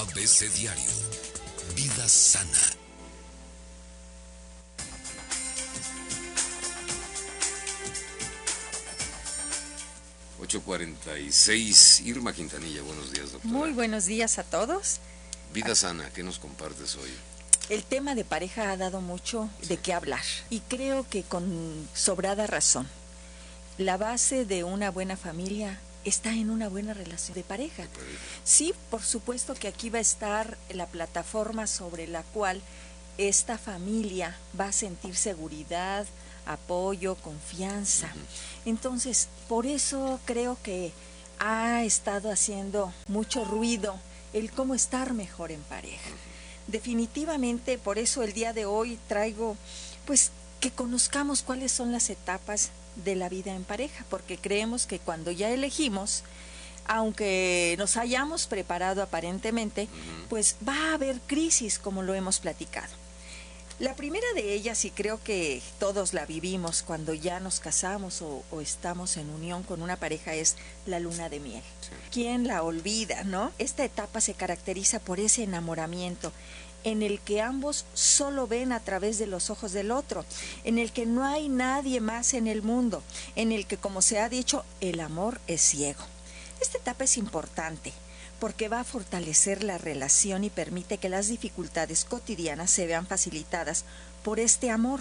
ABC Diario. Vida sana. ...8.46... Irma Quintanilla, buenos días, doctora. Muy buenos días a todos. Vida sana, ¿qué nos compartes hoy? El tema de pareja ha dado mucho de qué hablar y creo que con sobrada razón. La base de una buena familia está en una buena relación de pareja. Sí, por supuesto que aquí va a estar la plataforma sobre la cual esta familia va a sentir seguridad, apoyo, confianza. Entonces, por eso creo que ha estado haciendo mucho ruido el cómo estar mejor en pareja. Definitivamente, por eso el día de hoy traigo, pues, que conozcamos cuáles son las etapas de la vida en pareja, porque creemos que cuando ya elegimos, aunque nos hayamos preparado aparentemente, pues va a haber crisis como lo hemos platicado. La primera de ellas, y creo que todos la vivimos cuando ya nos casamos o, estamos en unión con una pareja, es la luna de miel. ¿Quién la olvida, no? Esta etapa se caracteriza por ese enamoramiento en el que ambos solo ven a través de los ojos del otro, en el que no hay nadie más en el mundo, en el que, como se ha dicho, el amor es ciego. Esta etapa es importante porque va a fortalecer la relación y permite que las dificultades cotidianas se vean facilitadas por este amor,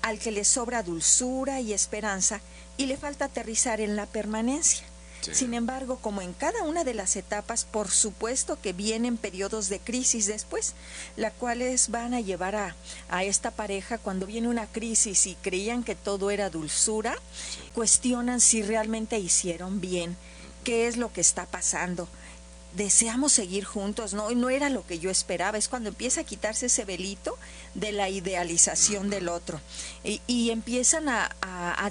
al que le sobra dulzura y esperanza y le falta aterrizar en la permanencia. Sin embargo, como en cada una de las etapas, por supuesto que vienen periodos de crisis después, las cuales van a llevar a, a esta pareja cuando viene una crisis y creían que todo era dulzura, cuestionan si realmente hicieron bien, qué es lo que está pasando deseamos seguir juntos, no, no era lo que yo esperaba, es cuando empieza a quitarse ese velito de la idealización del otro y, empiezan a,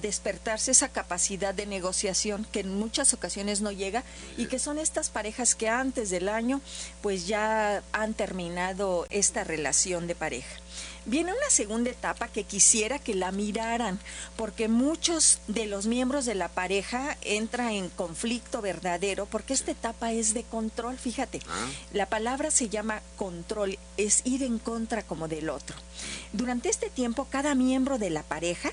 despertarse esa capacidad de negociación que en muchas ocasiones no llega y que son estas parejas que antes del año pues ya han terminado esta relación de pareja. Viene una segunda etapa que quisiera que la miraran, porque muchos de los miembros de la pareja entran en conflicto verdadero, porque esta etapa es de control, fíjate, ah. la palabra se llama control, es ir en contra como del otro. Durante este tiempo, cada miembro de la pareja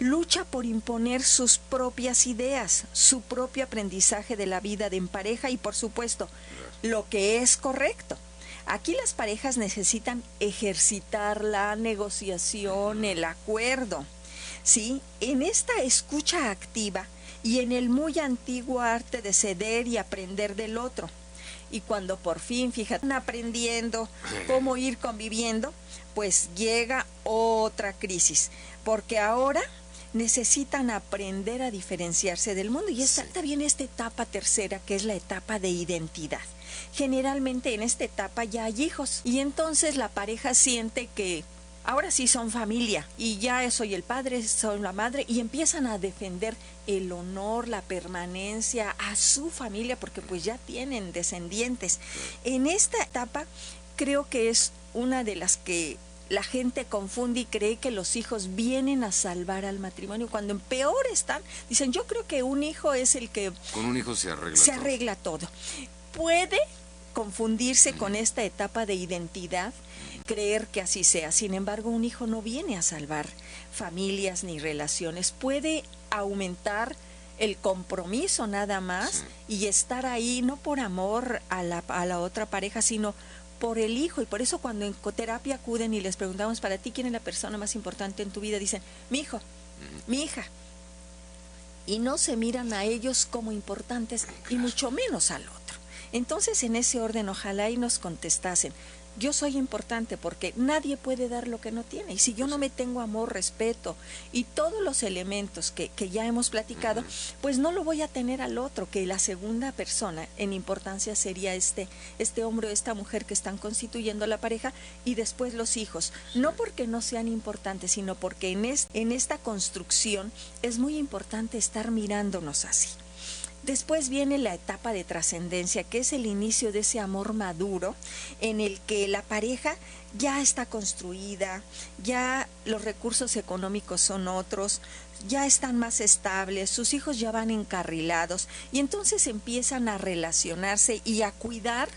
lucha por imponer sus propias ideas, su propio aprendizaje de la vida de en pareja y por supuesto lo que es correcto. Aquí las parejas necesitan ejercitar la negociación, el acuerdo. ¿Sí? En esta escucha activa y en el muy antiguo arte de ceder y aprender del otro. Y cuando por fin, fíjate, aprendiendo cómo ir conviviendo, pues llega otra crisis, porque ahora necesitan aprender a diferenciarse del mundo. Y está también esta etapa tercera, que es la etapa de identidad generalmente en esta etapa ya hay hijos y entonces la pareja siente que ahora sí son familia y ya soy el padre, soy la madre y empiezan a defender el honor, la permanencia a su familia porque pues ya tienen descendientes. En esta etapa creo que es una de las que la gente confunde y cree que los hijos vienen a salvar al matrimonio cuando en peor están. Dicen, yo creo que un hijo es el que... Con un hijo se arregla se arregla todo. Puede confundirse con esta etapa de identidad, creer que así sea. Sin embargo, un hijo no viene a salvar familias ni relaciones, puede aumentar el compromiso nada más y estar ahí no por amor a la, a la otra pareja, sino por el hijo. Y por eso cuando en coterapia acuden y les preguntamos para ti quién es la persona más importante en tu vida, dicen, mi hijo, mi hija. Y no se miran a ellos como importantes y mucho menos al otro. Entonces, en ese orden, ojalá y nos contestasen. Yo soy importante porque nadie puede dar lo que no tiene. Y si yo no me tengo amor, respeto y todos los elementos que, que ya hemos platicado, pues no lo voy a tener al otro, que la segunda persona en importancia sería este, este hombre o esta mujer que están constituyendo la pareja y después los hijos. No porque no sean importantes, sino porque en, en esta construcción es muy importante estar mirándonos así. Después viene la etapa de trascendencia, que es el inicio de ese amor maduro en el que la pareja ya está construida, ya los recursos económicos son otros, ya están más estables, sus hijos ya van encarrilados y entonces empiezan a relacionarse y a cuidar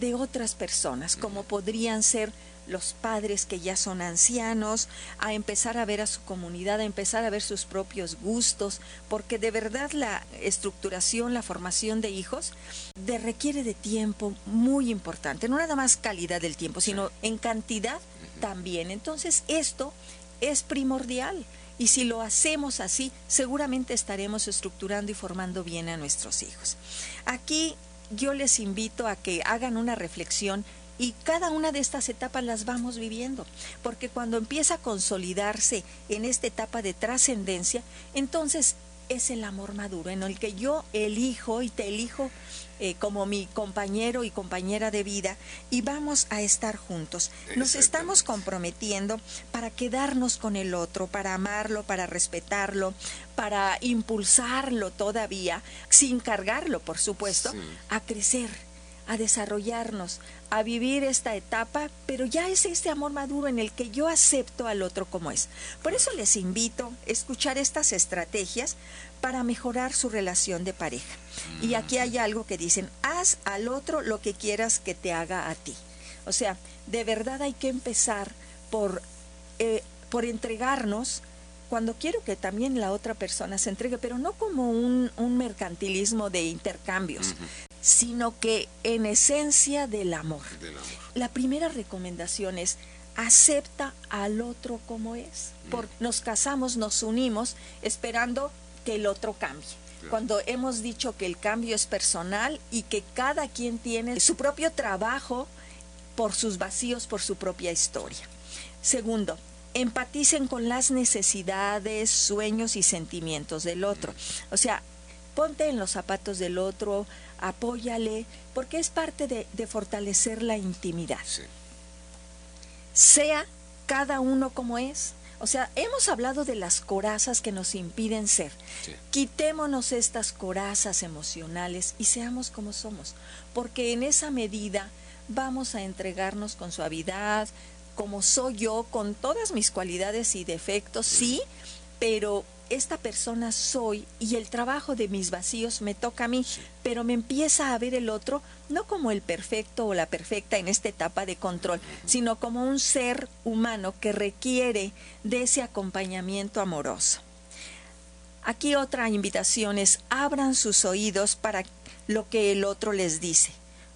de otras personas, como podrían ser los padres que ya son ancianos, a empezar a ver a su comunidad, a empezar a ver sus propios gustos, porque de verdad la estructuración, la formación de hijos, de requiere de tiempo muy importante, no nada más calidad del tiempo, sino en cantidad también. Entonces esto es primordial. Y si lo hacemos así, seguramente estaremos estructurando y formando bien a nuestros hijos. Aquí yo les invito a que hagan una reflexión y cada una de estas etapas las vamos viviendo, porque cuando empieza a consolidarse en esta etapa de trascendencia, entonces es el amor maduro, en el que yo elijo y te elijo eh, como mi compañero y compañera de vida y vamos a estar juntos. Nos estamos comprometiendo para quedarnos con el otro, para amarlo, para respetarlo, para impulsarlo todavía, sin cargarlo, por supuesto, a crecer a desarrollarnos, a vivir esta etapa, pero ya es este amor maduro en el que yo acepto al otro como es. Por eso les invito a escuchar estas estrategias para mejorar su relación de pareja. Y aquí hay algo que dicen, haz al otro lo que quieras que te haga a ti. O sea, de verdad hay que empezar por, eh, por entregarnos cuando quiero que también la otra persona se entregue, pero no como un, mercantilismo de intercambios, sino que en esencia del amor. La primera recomendación es acepta al otro como es. Mm. nos casamos, nos unimos esperando que el otro cambie. Cuando hemos dicho que el cambio es personal y que cada quien tiene su propio trabajo por sus vacíos, por su propia historia. Segundo, empaticen con las necesidades, sueños y sentimientos del otro. O sea, ponte en los zapatos del otro, apóyale, porque es parte de, fortalecer la intimidad. Sea cada uno como es. O sea, hemos hablado de las corazas que nos impiden ser. Quitémonos estas corazas emocionales y seamos como somos, porque en esa medida vamos a entregarnos con suavidad, como soy yo, con todas mis cualidades y defectos, sí, pero esta persona soy y el trabajo de mis vacíos me toca a mí, pero me empieza a ver el otro no como el perfecto o la perfecta en esta etapa de control, sino como un ser humano que requiere de ese acompañamiento amoroso. Aquí otra invitación es abran sus oídos para lo que el otro les dice.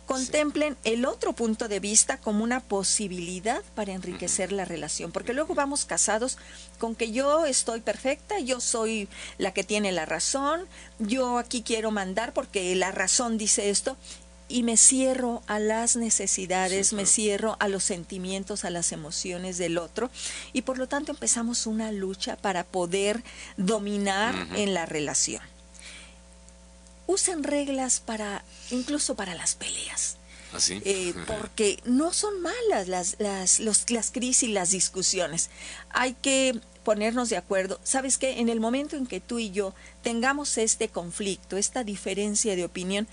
Contemplen el otro punto de vista como una posibilidad para enriquecer la relación, porque luego vamos casados con que yo estoy perfecta, yo soy la que tiene la razón, yo aquí quiero mandar porque la razón dice esto, y me cierro a las necesidades, me cierro a los sentimientos, a las emociones del otro, y por lo tanto empezamos una lucha para poder dominar en la relación usan reglas para, incluso para las peleas. ¿Ah, eh, porque no son malas las, las, los, las crisis, las discusiones. Hay que ponernos de acuerdo. ¿Sabes qué? En el momento en que tú y yo tengamos este conflicto, esta diferencia de opinión,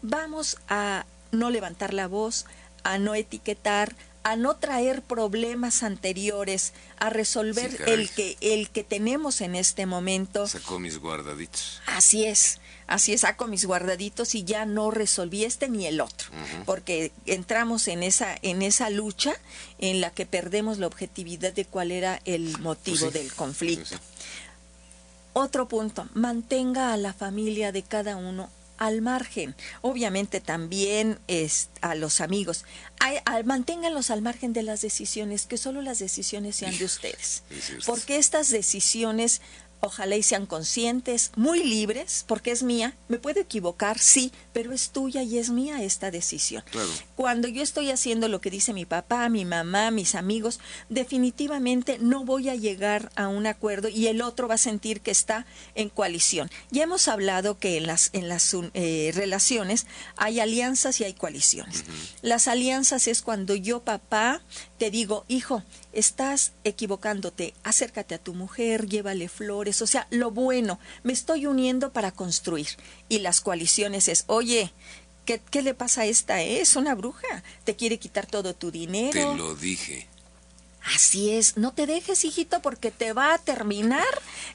vamos a no levantar la voz, a no etiquetar, a no traer problemas anteriores, a resolver el que el que tenemos en este momento. Sacó mis guardaditos. Así es. Así es, saco mis guardaditos y ya no resolví este ni el otro, porque entramos en esa en esa lucha en la que perdemos la objetividad de cuál era el motivo pues del conflicto. Otro punto, mantenga a la familia de cada uno al margen. Obviamente también es a los amigos. manténganlos al margen de las decisiones, que solo las decisiones sean de ustedes. Porque estas decisiones ojalá y sean conscientes, muy libres, porque es mía, me puedo equivocar, sí, pero es tuya y es mía esta decisión. Cuando yo estoy haciendo lo que dice mi papá, mi mamá, mis amigos, definitivamente no voy a llegar a un acuerdo y el otro va a sentir que está en coalición. Ya hemos hablado que en las, en las eh, relaciones hay alianzas y hay coaliciones. Las alianzas es cuando yo, papá, te digo, hijo, estás equivocándote, acércate a tu mujer, llévale flores, o sea, lo bueno, me estoy uniendo para construir. Y las coaliciones es, oye, ¿qué, qué le pasa a esta? Es una bruja, te quiere quitar todo tu dinero. Te lo dije. Así es, no te dejes, hijito, porque te va a terminar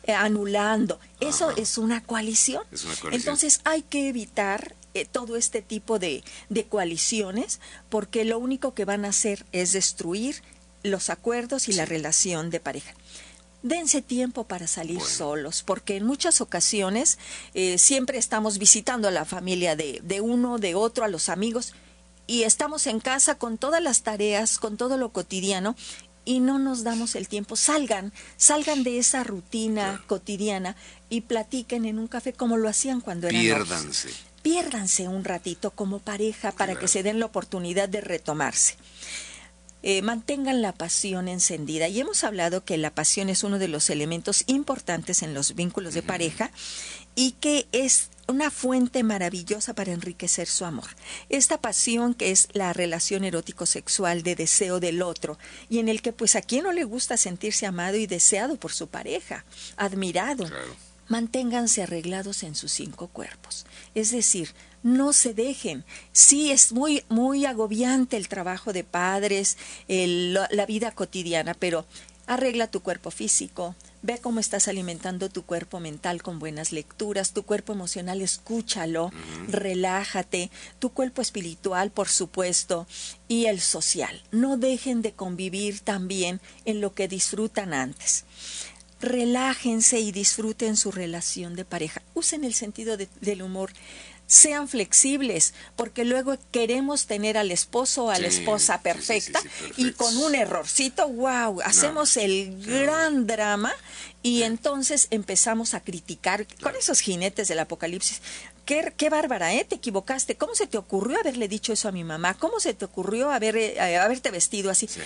eh, anulando. Eso Ajá. es una coalición. Es una coalición. Entonces hay que evitar eh, todo este tipo de, de coaliciones porque lo único que van a hacer es destruir los acuerdos y la relación de pareja. Dense tiempo para salir Bueno. solos, porque en muchas ocasiones eh, siempre estamos visitando a la familia de, de uno, de otro, a los amigos, y estamos en casa con todas las tareas, con todo lo cotidiano, y no nos damos el tiempo. Salgan, salgan de esa rutina Claro. cotidiana y platiquen en un café como lo hacían cuando eran novios Piérdanse. un ratito como pareja para que se den la oportunidad de retomarse. Eh, mantengan la pasión encendida. Y hemos hablado que la pasión es uno de los elementos importantes en los vínculos de pareja y que es una fuente maravillosa para enriquecer su amor. Esta pasión que es la relación erótico-sexual de deseo del otro y en el que pues a quien no le gusta sentirse amado y deseado por su pareja, admirado. Claro. Manténganse arreglados en sus cinco cuerpos. Es decir, no se dejen. Sí, es muy, muy agobiante el trabajo de padres, el- la- la vida cotidiana, pero arregla tu cuerpo físico, ve cómo estás alimentando tu cuerpo mental con buenas lecturas, tu cuerpo emocional, escúchalo, relájate, tu cuerpo espiritual, por supuesto, y el social. No dejen de convivir también en lo que disfrutan antes relájense y disfruten su relación de pareja. Usen el sentido de- del humor. Sean flexibles, porque luego queremos tener al esposo o a la Sí, esposa perfecta sí, sí, y con un errorcito, wow, hacemos el gran drama y entonces empezamos a criticar con esos jinetes del apocalipsis. Qué, qué bárbara, ¿eh? Te equivocaste. ¿Cómo se te ocurrió haberle dicho eso a mi mamá? ¿Cómo se te ocurrió haber, eh, haberte vestido así? Sí.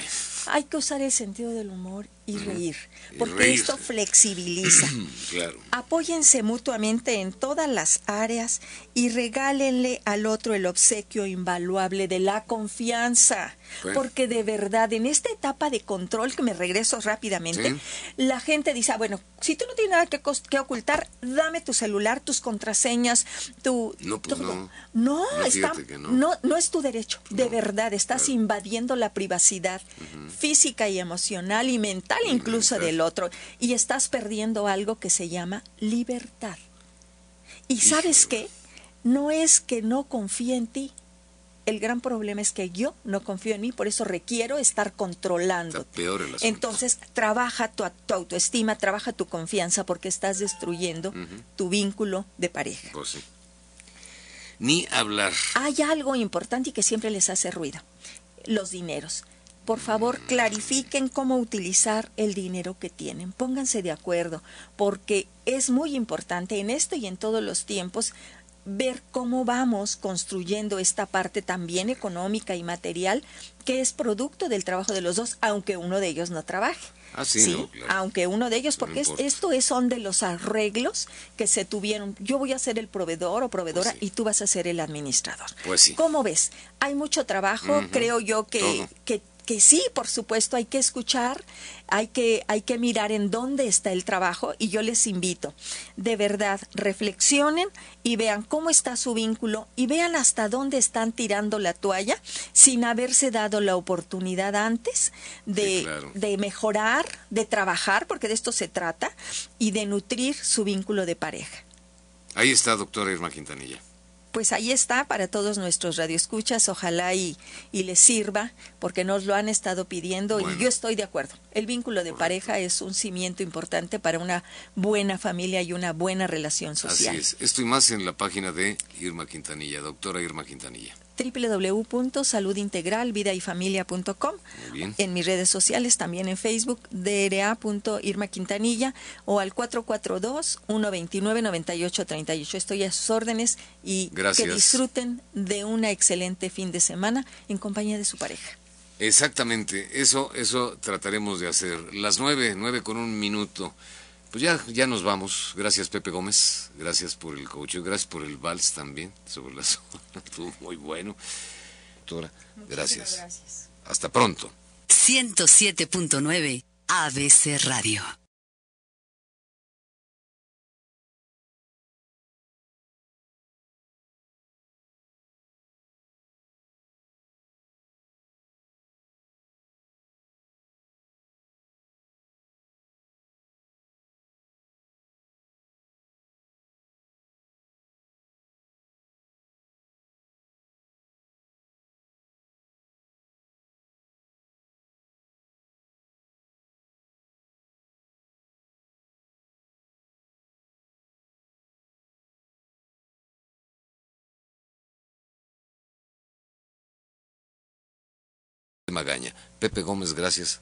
Hay que usar el sentido del humor y reír, porque esto flexibiliza. Claro. Apóyense mutuamente en todas las áreas y regálenle al otro el obsequio invaluable de la confianza. Bueno. Porque de verdad, en esta etapa de control, que me regreso rápidamente, Sí. la gente dice, ah, bueno, si tú no tienes nada que, que ocultar, dame tu celular, tus contraseñas, tu... No, pues todo". no. No, No, está- no. no, no es tu derecho, de verdad, estás invadiendo la privacidad física y emocional y mental incluso del otro y estás perdiendo algo que se llama libertad. Y sabes qué, no es que no confíe en ti. El gran problema es que yo no confío en mí, por eso requiero estar controlando. Peor el. Entonces, trabaja tu, tu autoestima, trabaja tu confianza, porque estás destruyendo tu vínculo de pareja. Pues sí. Ni hablar. Hay algo importante y que siempre les hace ruido, los dineros. Por favor, clarifiquen cómo utilizar el dinero que tienen. Pónganse de acuerdo, porque es muy importante en esto y en todos los tiempos ver cómo vamos construyendo esta parte también económica y material que es producto del trabajo de los dos, aunque uno de ellos no trabaje. Ah, sí, no, claro. aunque uno de ellos, porque es- esto es, son de los arreglos que se tuvieron. Yo voy a ser el proveedor o proveedora Pues sí. y tú vas a ser el administrador. Pues sí. ¿Cómo ves? Hay mucho trabajo, creo yo que, todo. que, que sí, por supuesto, hay que escuchar, hay que, hay que mirar en dónde está el trabajo y yo les invito, de verdad, reflexionen y vean cómo está su vínculo y vean hasta dónde están tirando la toalla sin haberse dado la oportunidad antes de, Sí, claro. de mejorar, de trabajar, porque de esto se trata, y de nutrir su vínculo de pareja. Ahí está, doctora Irma Quintanilla. Pues ahí está para todos nuestros radioescuchas, ojalá y, y les sirva, porque nos lo han estado pidiendo Bueno. y yo estoy de acuerdo. El vínculo de Correcto. pareja es un cimiento importante para una buena familia y una buena relación social. Así es. Esto y más en la página de Irma Quintanilla, doctora Irma Quintanilla. www.saludintegralvidayfamilia.com. En mis redes sociales, también en Facebook, dra.irma Quintanilla o al 442-129-9838. Estoy a sus órdenes y Gracias. que disfruten de una excelente fin de semana en compañía de su pareja. Exactamente, eso, eso trataremos de hacer. Las nueve, nueve con un minuto. Pues ya, ya nos vamos. Gracias Pepe Gómez, gracias por el coach, gracias por el vals también sobre la zona. Estuvo muy bueno. Doctora, gracias. gracias. Hasta pronto. 107.9 ABC Radio. Magaña. Pepe Gómez, gracias.